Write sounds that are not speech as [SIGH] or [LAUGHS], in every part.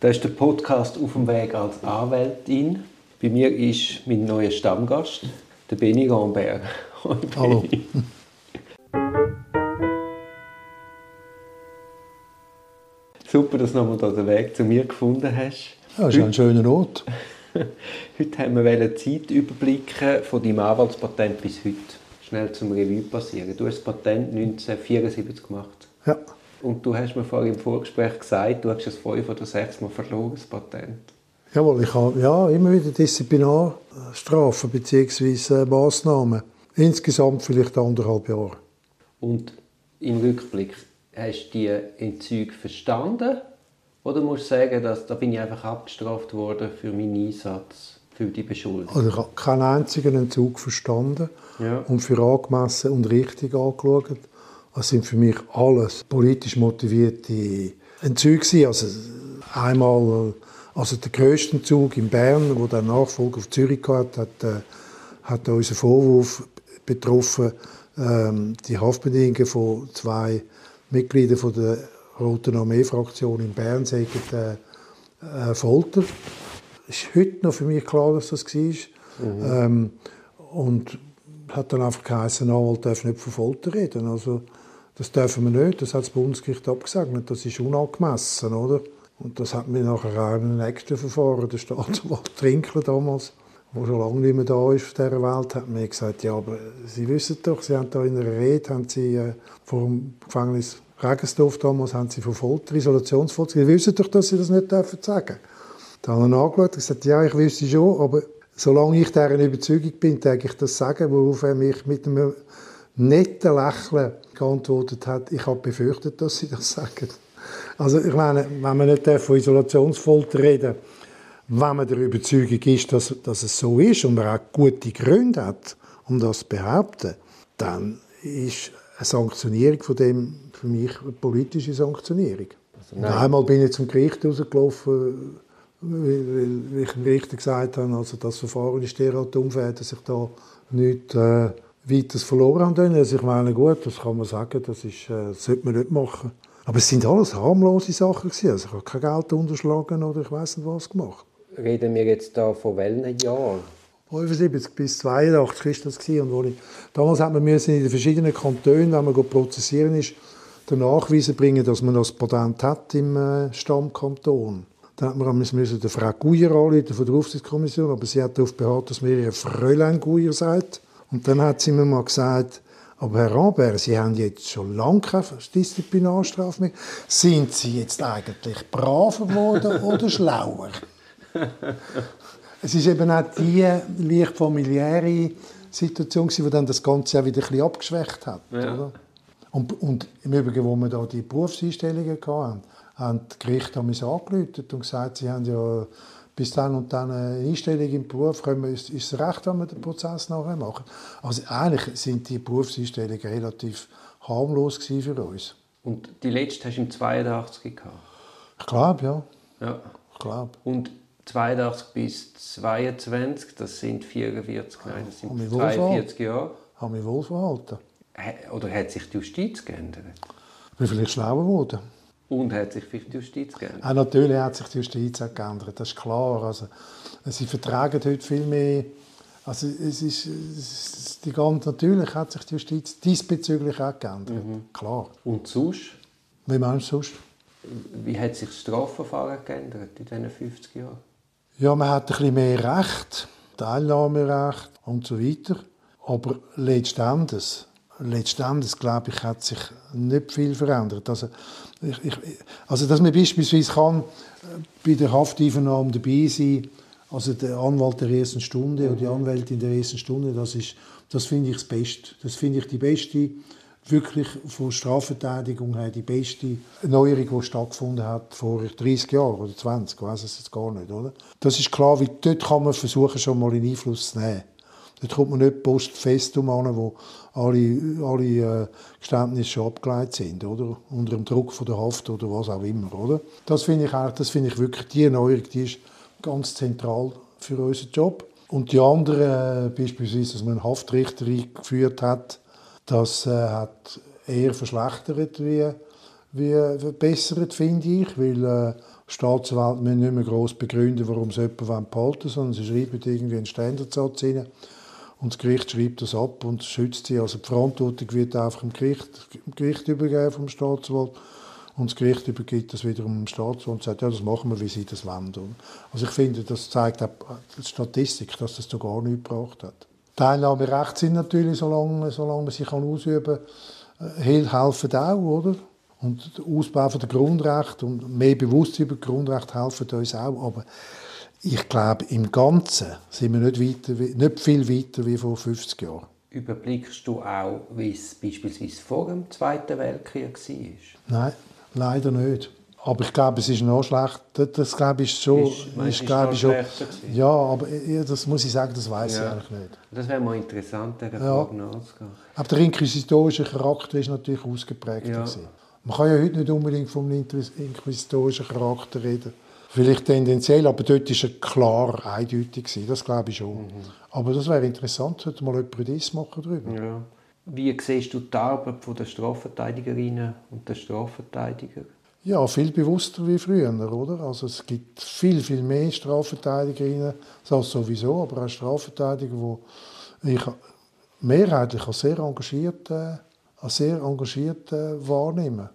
Das ist der Podcast «Auf dem Weg als Anwältin». Bei mir ist mein neuer Stammgast, der Benny Gambert. Hallo. Super, dass du nochmal den Weg zu mir gefunden hast. Ja, das ist ein schöner Ort. [LAUGHS] Heute haben wir Zeit überblicken von deinem Anwaltspatent bis heute. Schnell zum Revue passieren. Du hast das Patent 1974 gemacht. Ja. Und du hast mir vorhin im Vorgespräch gesagt, du hast es fünf oder sechs Mal verloren, das Patent. Jawohl, ich habe ja, immer wieder Disziplinarstrafen bzw. Massnahmen. Insgesamt vielleicht anderthalb Jahre. Und im Rückblick, hast du die Entzüge verstanden? Oder musst du sagen, dass, da bin ich einfach abgestraft worden für meinen Einsatz, für die Beschuldigung? Also ich habe keinen einzigen Entzug verstanden Ja. und für angemessen und richtig angeschaut. Das sind für mich alles politisch motivierte Entzüge. Also einmal also der grösste Entzug in Bern, wo der Nachfolger auf Zürich hatte, hat, äh, hat unseren Vorwurf betroffen, ähm, die Haftbedingungen von zwei Mitgliedern von der Roten Armee-Fraktion in Bern sagen äh, äh, Folter. Ist heute noch für mich klar, dass das war. Ähm, und hat dann einfach geheißen, Anwalt darf nicht von Folter reden. Also, das dürfen wir nicht, das hat das Bundesgericht abgesegnet, das ist unangemessen, oder? Und das hat mir nachher auch in einem nächsten Verfahren, der Staatsanwalt [LAUGHS] Trinkler damals, der schon lange nicht mehr da ist auf dieser Welt, hat mir gesagt, ja, aber Sie wissen doch, Sie haben da in einer Rede, haben Sie äh, vor dem Gefängnis Regensdorf damals, haben Sie von Folter, Isolationsfolter, Sie wissen doch, dass Sie das nicht dürfen sagen. Da habe ich ihn angeschaut und gesagt, ja, ich wüsste schon, aber solange ich dieser Überzeugung bin, denke ich das sagen, worauf er mich mit einem netten Lächeln geantwortet hat, ich habe befürchtet, dass Sie das sagen. Also ich meine, wenn man nicht von Isolationsfolter reden wenn man der Überzeugung ist, dass, dass es so ist und man auch gute Gründe hat, um das zu behaupten, dann ist eine Sanktionierung von dem für mich eine politische Sanktionierung. Und einmal bin ich zum Gericht rausgelaufen, weil, ich dem Richter gesagt habe, also das Verfahren ist derart unfair, dass ich da nichts äh, weiteres verloren habe. Also ich meine, gut, das kann man sagen, das, ist, äh, das sollte man nicht machen. Aber es sind alles harmlose Sachen gewesen. Also ich habe kein Geld unterschlagen oder ich weiß nicht was gemacht. Reden wir jetzt da von welchen Jahren? 75 bis 82 ist das gewesen. und wo ich, damals hat man müssen in den verschiedenen Kantonen, wenn man prozessieren ist, den Nachweis bringen, dass man das Patent hat im äh, Stammkanton. Dann hat man müssen Frau Guyer anrufen von der Aufsichtskommission, aber sie hat darauf beharrt, dass mir ihr Fräulein Guyer sagt. Und dann hat sie mir mal gesagt, aber Herr Rambert, Sie haben jetzt schon lange keine Disziplinarstrafe mehr. Sind Sie jetzt eigentlich braver geworden [LAUGHS] oder schlauer? Es ist eben auch die leicht familiäre Situation, die dann das Ganze auch wieder ein bisschen abgeschwächt hat. Ja. Oder? Und, und im Übrigen, wo wir da die Berufseinstellungen hatten, haben die Gerichte uns angerufen und gesagt, sie haben ja bis dann und dann eine Einstellung im Beruf, können wir, ist ist es recht, wenn wir den Prozess nachher machen. Also eigentlich sind die Berufseinstellungen relativ harmlos gewesen für uns. Und die letzte hast du im 82 gehabt? Ich glaube, ja. Ja. Ich glaube. Und 82 bis 22, das sind 44, nein, das Haben sind wir wohl 42 Jahre. Habe mich wohl verhalten. Oder hat sich die Justiz geändert? Ich bin vielleicht schlauer geworden. Und hat sich die Justiz geändert? Auch natürlich hat sich die Justiz auch geändert, das ist klar. Also, sie vertragen heute viel mehr. Also, es ist, es ist die ganze, natürlich hat sich die Justiz diesbezüglich auch geändert. Klar. Und sonst? Wie meinst du sonst? Wie hat sich das Strafverfahren geändert in diesen 50 Jahren? Ja, man hat ein bisschen mehr Recht, Teilnahmerecht und so weiter. Aber letztendlich, glaube ich, hat sich nicht viel verändert. Also, ich, ich, also dass man beispielsweise kann, äh, bei der Hafteinvernahme dabei sein also der Anwalt der ersten Stunde oder die Anwältin der ersten Stunde, das, das finde ich das Beste. Das finde ich die beste, wirklich von Strafverteidigung her, die beste Neuerung, die stattgefunden hat vor 30 Jahren oder 20, ich weiß es jetzt gar nicht. Oder? Das ist klar, weil dort kann man versuchen, schon mal einen Einfluss zu nehmen. Dort kommt man nicht postfestum an, wo alle, alle äh, Geständnisse schon abgeleitet sind, oder? Unter dem Druck von der Haft oder was auch immer, oder? Das finde ich eigentlich, das finde ich wirklich, die Erneuerung, die ist ganz zentral für unseren Job. Und die andere, äh, beispielsweise, dass man einen Haftrichter eingeführt hat, das äh, hat eher verschlechtert wie, wie verbessert, finde ich, weil äh, Staatsanwälte müssen nicht mehr gross begründen, warum sie jemanden behalten wollen, sondern sie schreiben irgendwie einen Standardsatz rein und das Gericht schreibt das ab und schützt sie. Also die Verantwortung wird einfach dem Gericht, dem Gericht übergeben vom Staatsanwalt und das Gericht übergibt das wiederum dem Staatsanwalt und sagt, ja, das machen wir, wie sie das wollen. Also ich finde, das zeigt auch die Statistik, dass das da gar nichts gebracht hat. Teilnahmerechte sind natürlich, solange, solange man sie ausüben kann, äh, helfen auch, oder? Und der Ausbau der Grundrechte und mehr Bewusstsein über Grundrechte helfen uns auch. Aber ich glaube, im Ganzen sind wir nicht, weiter, nicht viel weiter wie vor 50 Jahren. Überblickst du auch, wie es beispielsweise vor dem Zweiten Weltkrieg war? Nein, leider nicht. Aber ich glaube, es ist noch schlecht. Das glaube ich schon. Ist, ist, glaube ich schon. Ja, aber das muss ich sagen, das weiß ja. ich eigentlich nicht. Das wäre mal interessant, der ja. nachzugehen. Aber der inquisitorische Charakter ist natürlich ausgeprägt. Ja. Man kann ja heute nicht unbedingt vom inquisitorischen Charakter reden. Vielleicht tendenziell, aber dort war er klar eindeutig. Das glaube ich schon. Mhm. Aber das wäre interessant, heute mal jemand das machen darüber. Ja. Wie siehst du die Arbeit der Strafverteidigerinnen und der Strafverteidiger? Ja, viel bewusster wie früher, oder? Also es gibt viel, viel mehr Strafverteidigerinnen, das sowieso, aber auch Strafverteidiger, die ich mehrheitlich als sehr engagiert, äh, als sehr engagiert äh, wahrnehme.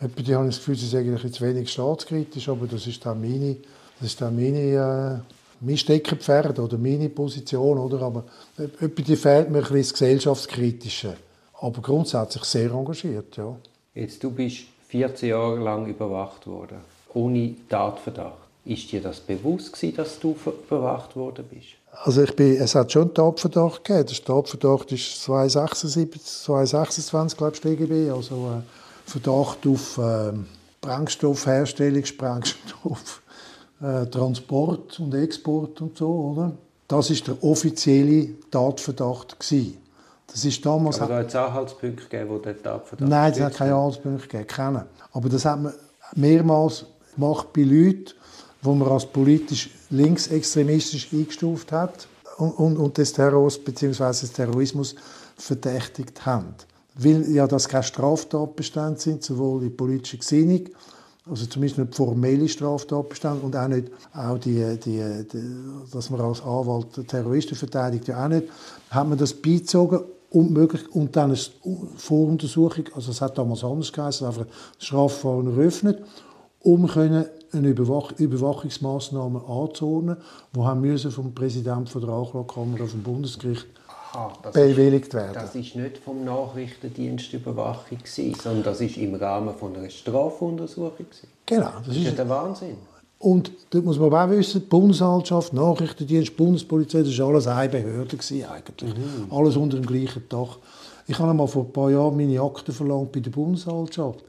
Etwa die haben das Gefühl, sie sagen jetzt wenig staatskritisch, aber das ist dann meine, das ist dann meine, äh, mein Steckenpferd oder meine Position, oder? Aber etwa die fehlt mir ein bisschen das Gesellschaftskritische. Aber grundsätzlich sehr engagiert, ja. Jetzt, du bist 14 Jahre lang überwacht worden, ohne Tatverdacht. Ist dir das bewusst gewesen, dass du überwacht worden bist? Also ich bin, es hat schon einen Tatverdacht gegeben. Der Tatverdacht ist 276, 226, glaube ich, StGB. Also äh, Verdacht auf äh, Brennstoffherstellung, Sprengstoff, äh, Transport und Export und so, oder? Das ist der offizielle Tatverdacht gewesen. Das ist damals... Aber da hat es Anhaltspunkte gegeben, wo der Tatverdacht Nein, es hat keine Anhaltspunkte gegeben, keine. Aber das hat man mehrmals gemacht bei Leuten, wo man als politisch linksextremistisch eingestuft hat und, und, und des Terrors bzw. des Terrorismus verdächtigt haben. Weil ja das keine Straftatbestände sind, sowohl die politische Gesinnung, also zumindest nicht formelle Straftatbestände und auch nicht auch die, die, die, dass man als Anwalt Terroristen verteidigt, ja auch nicht, hat man das beizogen und, möglich, und dann eine Voruntersuchung, also es hat damals anders geheißen, einfach Strafverfahren eröffnet, um können eine Überwach Überwachungsmaßnahme anzuordnen, die vom Präsidenten der Anklagekammer vom Bundesgericht Aha, bewilligt werden. Das ist nicht vom Nachrichtendienst Überwachung sondern das ist im Rahmen von einer Strafuntersuchung Genau, das, das ist ja der Wahnsinn. Und da muss man auch wissen, die Bundesanwaltschaft, Nachrichtendienst, Bundespolizei, das war alles eine Behörde eigentlich. Mhm. Alles unter dem gleichen Dach. Ich habe einmal vor ein paar Jahren meine Akten verlangt bei der Bundesanwaltschaft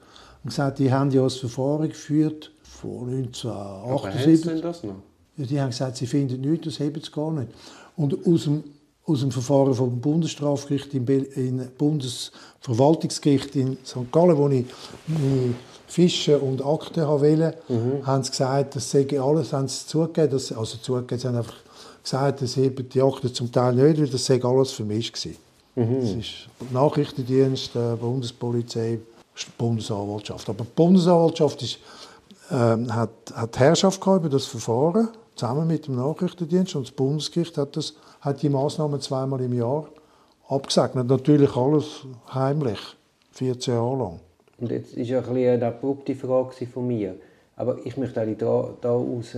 und gesagt, die haben ja ein Verfahren geführt vor 1978. Aber das noch? Ja, die haben gesagt, sie finden nichts, das haben sie gar nicht. Und aus dem, aus dem Verfahren vom Bundesstrafgericht im Bundesverwaltungsgericht in St. Gallen, wo ich meine Fische und Akten wollte, mhm. haben sie gesagt, das sei alles, haben sie zugegeben, dass, also zugegeben, sie haben einfach gesagt, dass eben die Akten zum Teil nicht, weil das sei alles vermischt gewesen. Mhm. Das ist Nachrichtendienst, äh, Bundespolizei, Bundesanwaltschaft. Aber die Bundesanwaltschaft ist, äh, hat, hat Herrschaft über das Verfahren, zusammen mit dem Nachrichtendienst, und das Bundesgericht hat, das, hat die Maßnahmen zweimal im Jahr abgesegnet. Natürlich alles heimlich, 14 Jahre lang. Und jetzt ist ja ein eine abrupte Frage von mir. Aber ich möchte eigentlich da, da raus,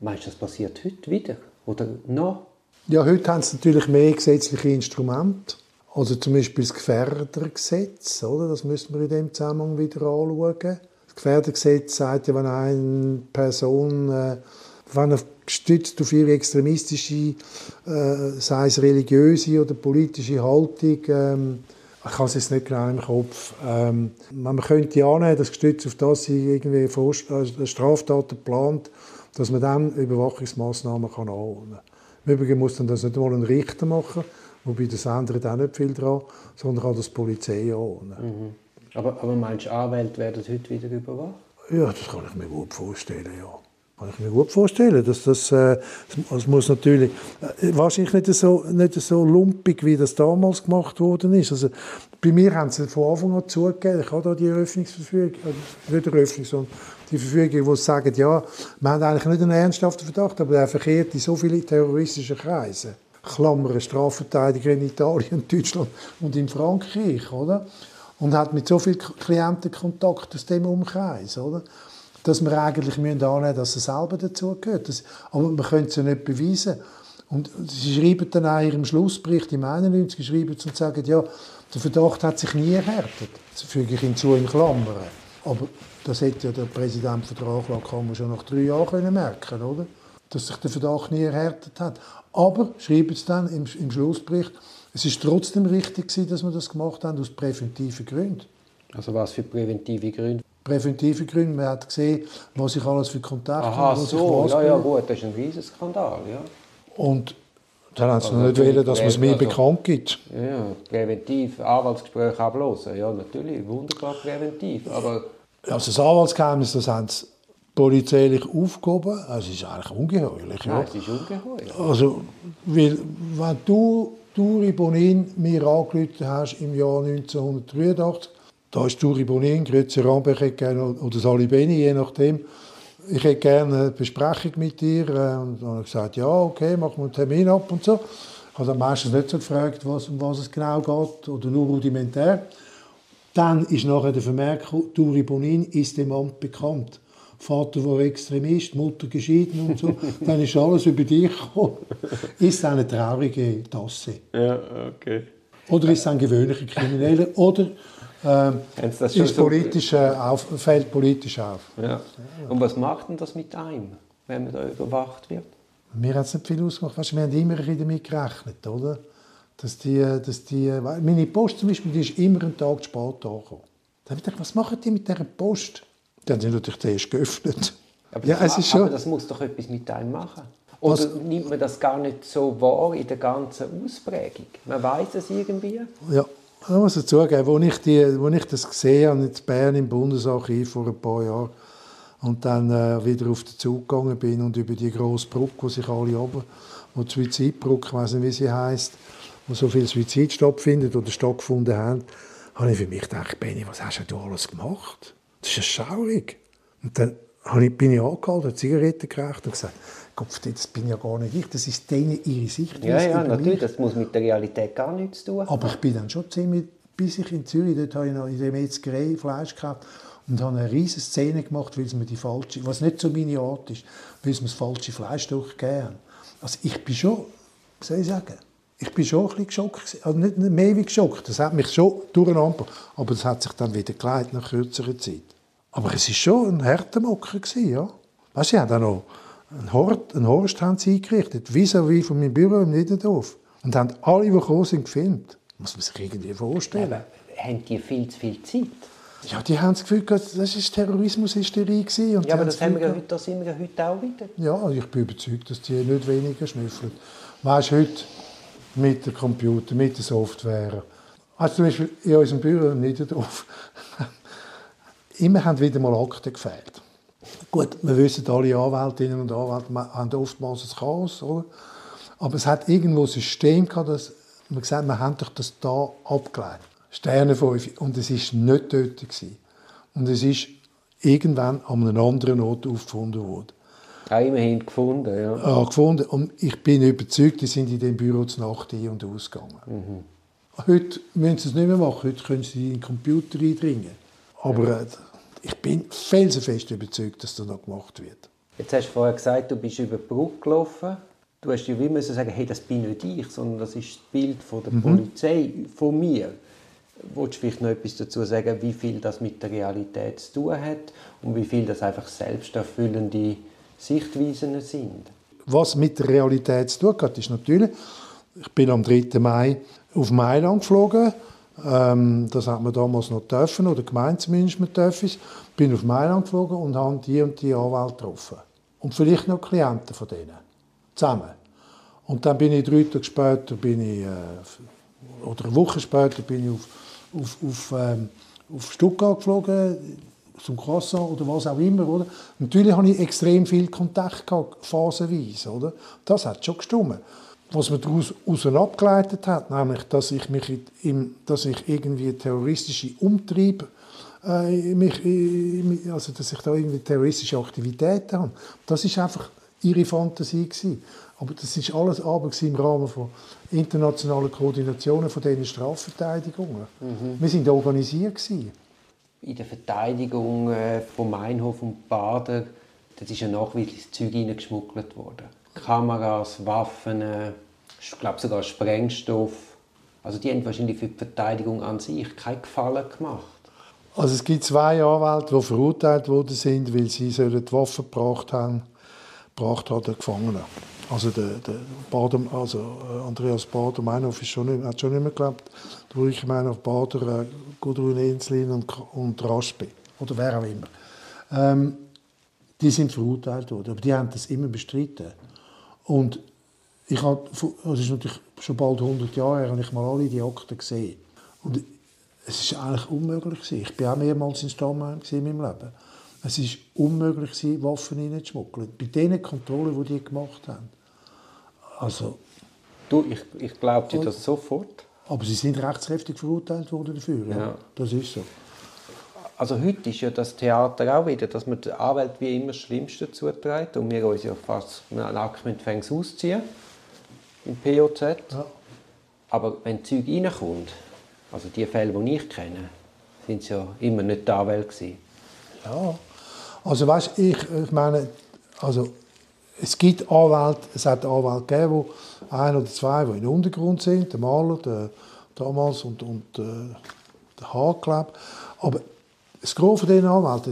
meinst du, das passiert heute wieder? Oder noch? Ja, heute haben sie natürlich mehr gesetzliche Instrumente. Also zum Beispiel das Gefährdergesetz, oder? das müssen wir in dem Zusammenhang wieder anschauen. Das Gefährdergesetz sagt ja, wenn eine Person, äh, wenn er gestützt auf ihre extremistische, äh, sei es religiöse oder politische Haltung, ähm, ich habe es jetzt nicht genau im Kopf. Ähm, man könnte ja annehmen, dass gestützt auf das sie irgendwie äh, Straftaten plant, dass man dann Überwachungsmaßnahmen kann anordnen. Im Übrigen muss dann das nicht mal ein Richter machen, wobei das ändert auch nicht viel daran, sondern kann das die Polizei anordnen. Mhm. Aber, aber meinst du, Anwälte werden heute wieder überwacht? Ja, das kann ich mir gut vorstellen, ja. Kann ich mir gut vorstellen, dass das, äh, das muss natürlich äh, wahrscheinlich nicht so, nicht so lumpig, wie das damals gemacht worden ist. Also, bei mir haben sie von Anfang an zugegeben, ich habe da die Eröffnungsverfügung, äh, nicht Eröffnung, sondern die Verfügung, die sagen, ja, wir haben eigentlich nicht einen ernsthaften Verdacht, aber er verkehrt in so viele terroristische Kreise. Klammern, Strafverteidiger in Italien, Deutschland und in Frankreich, oder? Und hat mit so vielen Klienten Kontakt aus dem Umkreis, oder? Dass wir eigentlich müssen annehmen dass er selber dazugehört. Aber man könnte es ja nicht beweisen. Und sie schreiben dann auch in ihrem Schlussbericht im 91 schreiben und sagen, ja, der Verdacht hat sich nie erhärtet. Das füge ich hinzu in Klammern. Aber das hätte ja der Präsident der Anklagekammer schon nach drei Jahren merken können, oder? Dass sich der Verdacht nie erhärtet hat. Aber, schreiben sie dann im, im Schlussbericht, es ist trotzdem richtig dass wir das gemacht haben, aus präventiven Gründen. Also was für präventive Gründe? Präventive Gründe. Man hat gesehen, was ich alles für Kontakte Aha, so, ja, ja, gut, das ist ein riesiger Skandal, ja. Und dann haben sie also, noch nicht wollen, dass man es mir also, bekannt gibt. Ja, präventiv, Anwaltsgespräche ablosen, ja, natürlich, wunderbar präventiv, aber... Also das Anwaltsgeheimnis, das haben sie polizeilich aufgehoben. Also es ist eigentlich ungeheuerlich. Ja, es ist ungeheuerlich. Also, weil, wenn du Turi Bonin mir angerufen hast im Jahr 1983, da ist Turi Bonin, Grütze Ramberg oder Sali Beni, je nachdem, ich hätte gerne eine Besprechung mit dir. Und dann habe ich gesagt, ja, okay, machen wir einen Termin ab und so. Ich habe dann meistens nicht so gefragt, was, um was es genau geht oder nur rudimentär. Dann ist nachher der Vermerk, Turi Bonin ist dem Amt bekannt. Vater war Extremist, Mutter geschieden und so. [LAUGHS] dann ist alles über dich gekommen. Ist eine traurige Tasse. Ja, okay. Oder ist es ein gewöhnlicher Krimineller? Oder ist politisch, äh, auf, fällt politisch auf. Ja. Und was macht denn das mit einem, wenn man da überwacht wird? Mir hat es nicht viel ausgemacht. Weißt, wir haben immer damit gerechnet, oder? Dass die, dass die, meine Post zum Beispiel, die ist immer einen Tag zu spät angekommen. Da habe ich gedacht, was machen die mit dieser Post? Die haben sie natürlich zuerst geöffnet. Aber, ja, das, es ist schon... aber das muss doch etwas mit einem machen. Oder was? nimmt man das gar nicht so wahr in der ganzen Ausprägung? Man weiß es irgendwie? Ja, ich muss zugeben, als ich, die, als ich das gesehen habe, in Bern im Bundesarchiv vor ein paar Jahren, und dann äh, wieder auf den Zug gegangen bin und über die grosse Brücke, wo sich alle oben, wo die Suizidbrücke, ich weiß nicht, wie sie heißt, wo so viel Suizid stattfindet oder stattgefunden haben, habe ich für mich gedacht, Benny, was hast du alles gemacht? Das ist ja schaurig. Und dann bin ich angehalten, eine Zigarette geraucht und gesagt, Kopf, das bin ja gar nicht ich, das ist denen ihre Sicht. Ja, ja, natürlich, das muss mit der Realität gar nichts zu tun Aber ich bin dann schon ziemlich, bis ich in Zürich, dort habe ich noch in der Metzgerei Fleisch gehabt und habe eine riesige Szene gemacht, weil es mir die falsche, was nicht so meine Art ist, weil es mir das falsche Fleisch durchgegeben haben. Also ich bin schon, was soll ich sagen, ich bin schon ein bisschen geschockt, also nicht mehr wie geschockt, das hat mich schon durcheinander, aber das hat sich dann wieder geleitet nach kürzerer Zeit. Aber es war schon ein harter Mocker, ja. Weißt du, ich habe noch einen, Hort, einen Horst haben sie eingerichtet, vis-à-vis von meinem Büro im Niederdorf. Und haben alle, die gekommen sind, gefilmt. Muss man sich irgendwie vorstellen. Ja, haben die viel zu viel Zeit? Ja, die haben das Gefühl, das war Terrorismushysterie. Und ja, aber das, haben wir heute, das sind wir heute auch wieder. Ja, ich bin überzeugt, dass die nicht weniger schnüffeln. Weißt du, heute mit dem Computer, mit der Software. Also zum Beispiel in unserem Büro im Niederdorf [LAUGHS] immer haben wieder mal Akten gefehlt. Gut, wir wissen, alle Anwältinnen und Anwälte haben oftmals ein Chaos, oder? Aber es hat irgendwo ein System gehabt, dass man gesagt wir haben doch das da abgelehnt. Sterne 5. Und es war nicht dort. Gewesen. Und es ist irgendwann an einem anderen Ort aufgefunden worden. Ja, immerhin gefunden, ja. Ja, gefunden. Und ich bin überzeugt, die sind in dem Büro zur Nacht ein- und ausgegangen. Mhm. Heute müssen sie es nicht mehr machen. Heute können sie in den Computer eindringen. Aber ja. Ich bin felsenfest überzeugt, dass das noch gemacht wird. Jetzt hast du vorher gesagt, du bist über die Brücke gelaufen. Du hast ja wie müssen sagen, hey, das bin nicht ich, sondern das ist das Bild von der mhm. Polizei, von mir. Willst du vielleicht noch etwas dazu sagen, wie viel das mit der Realität zu tun hat und wie viel das einfach selbsterfüllende Sichtweisen sind? Was mit der Realität zu tun hat, ist natürlich, ich bin am 3. Mai auf Mailand geflogen ähm, das hat man damals noch dürfen, oder gemeint zumindest, man dürfen es. Bin auf Mailand geflogen und habe die und die Anwälte getroffen. Und vielleicht noch Klienten von denen. Zusammen. Und dann bin ich drei Tage später, bin ich, äh, oder eine Woche später, bin ich auf, auf, auf, ähm, auf Stuttgart geflogen, zum Croissant oder was auch immer, oder? Natürlich habe ich extrem viel Kontakt gehabt, phasenweise, oder? Das hat schon gestimmt. Was man daraus abgeleitet hat, nämlich, dass ich mich im, dass ich irgendwie terroristische Umtriebe äh, mich, äh, also dass ich da irgendwie terroristische Aktivitäten habe. Das ist einfach ihre Fantasie gewesen. Aber das ist alles aber im Rahmen von internationalen Koordinationen von diesen Strafverteidigungen. Mhm. Wir sind organisiert gewesen. In der Verteidigung von Meinhof und Bader, das ist ja nachweislich Zeug geschmuggelt worden. Kameras, Waffen, ich glaube sogar Sprengstoff. Also die haben wahrscheinlich für die Verteidigung an sich keinen Gefallen gemacht. Also es gibt zwei Anwälte, die verurteilt worden sind, weil sie die Waffen gebracht haben, gebracht haben den Gefangenen. Also, der, der Bader, also äh, Andreas Bader, Meinhof ist schon nicht, hat schon nicht mehr. Der Ulrich Meinhof, Bader, äh, Gudrun Enslin und, und Raspe. Oder wer auch immer. Ähm, die sind verurteilt worden, aber die haben das immer bestritten. Und ich habe, das ist natürlich schon bald 100 Jahre her, habe ich mal alle die Akten gesehen. Und es war eigentlich unmöglich. Ich war auch mehrmals in Stammheim in meinem Leben. Es war unmöglich, Waffen reinzuschmuggeln. Bei den Kontrollen, die die gemacht haben. Also, du, ich, ich glaube dir das sofort. Aber sie sind rechtskräftig verurteilt worden dafür. Ja. ja. Das ist so. Also heute ist ja das Theater auch wieder, dass man der Anwalt wie immer das Schlimmste zuträgt und wir uns ja fast nackt mit Fängs ausziehen im POZ. Ja. Aber wenn Zeug reinkommt, also die Fälle, die ich kenne, sind es ja immer nicht die Anwälte Ja, also weißt, ich, ich meine, also es gibt Anwälte, es hat Anwälte gegeben, wo ein oder zwei, die im Untergrund sind, der Maler, der damals und, und äh, der Haarkleb. Aber das Gros von diesen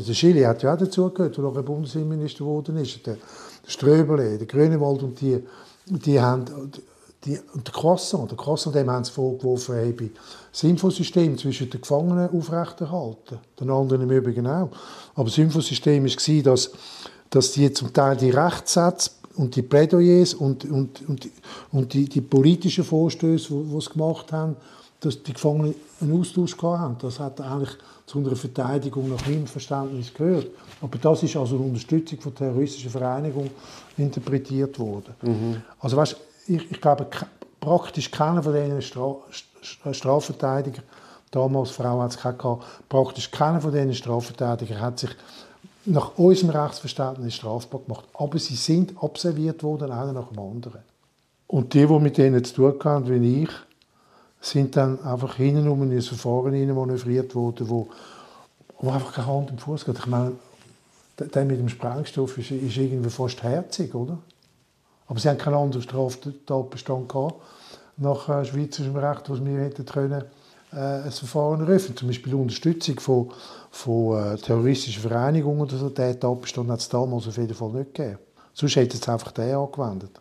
der Schili hat ja auch dazugehört, der nachher Bundesinnenminister geworden ist, der, Ströbele, der Grünewald und die, die haben die, und der Croissant, der Croissant, dem haben sie vorgeworfen, habe das Infosystem zwischen den Gefangenen aufrechterhalten. Den anderen im Übrigen auch. Aber das Infosystem war, dass, dass die zum Teil die Rechtssätze und die Plädoyers und, und, und, und die, die politischen Vorstöße, die sie gemacht haben, dass die Gefangenen einen Austausch hatten. Das hat eigentlich zu einer Verteidigung nach meinem Verständnis gehört. Aber das ist also eine Unterstützung von terroristischen Vereinigungen interpretiert worden. Mhm. Also weißt, ich, ich glaube, praktisch keiner von diesen Stra Strafverteidigern, damals Frau hat es gehabt, praktisch keiner von diesen Strafverteidigern hat sich nach unserem Rechtsverständnis strafbar gemacht. Aber sie sind observiert worden, einer nach dem anderen. Und die, die mit denen zu tun haben, wie ich, sind dann einfach hinten um in ein Verfahren manövriert worden, wo, wo einfach keine Hand und Fuß geht. Ich meine, der mit dem Sprengstoff ist, ist irgendwie fast herzig, oder? Aber sie haben keinen anderen Straftatbestand gehabt, nach äh, schweizerischem Recht, was wir hätten können, äh, ein Verfahren eröffnen. Zum Beispiel Unterstützung von, von äh, terroristischen Vereinigungen oder so. Den Tatbestand hat es damals auf jeden Fall nicht gegeben. Sonst hätte es einfach den angewendet.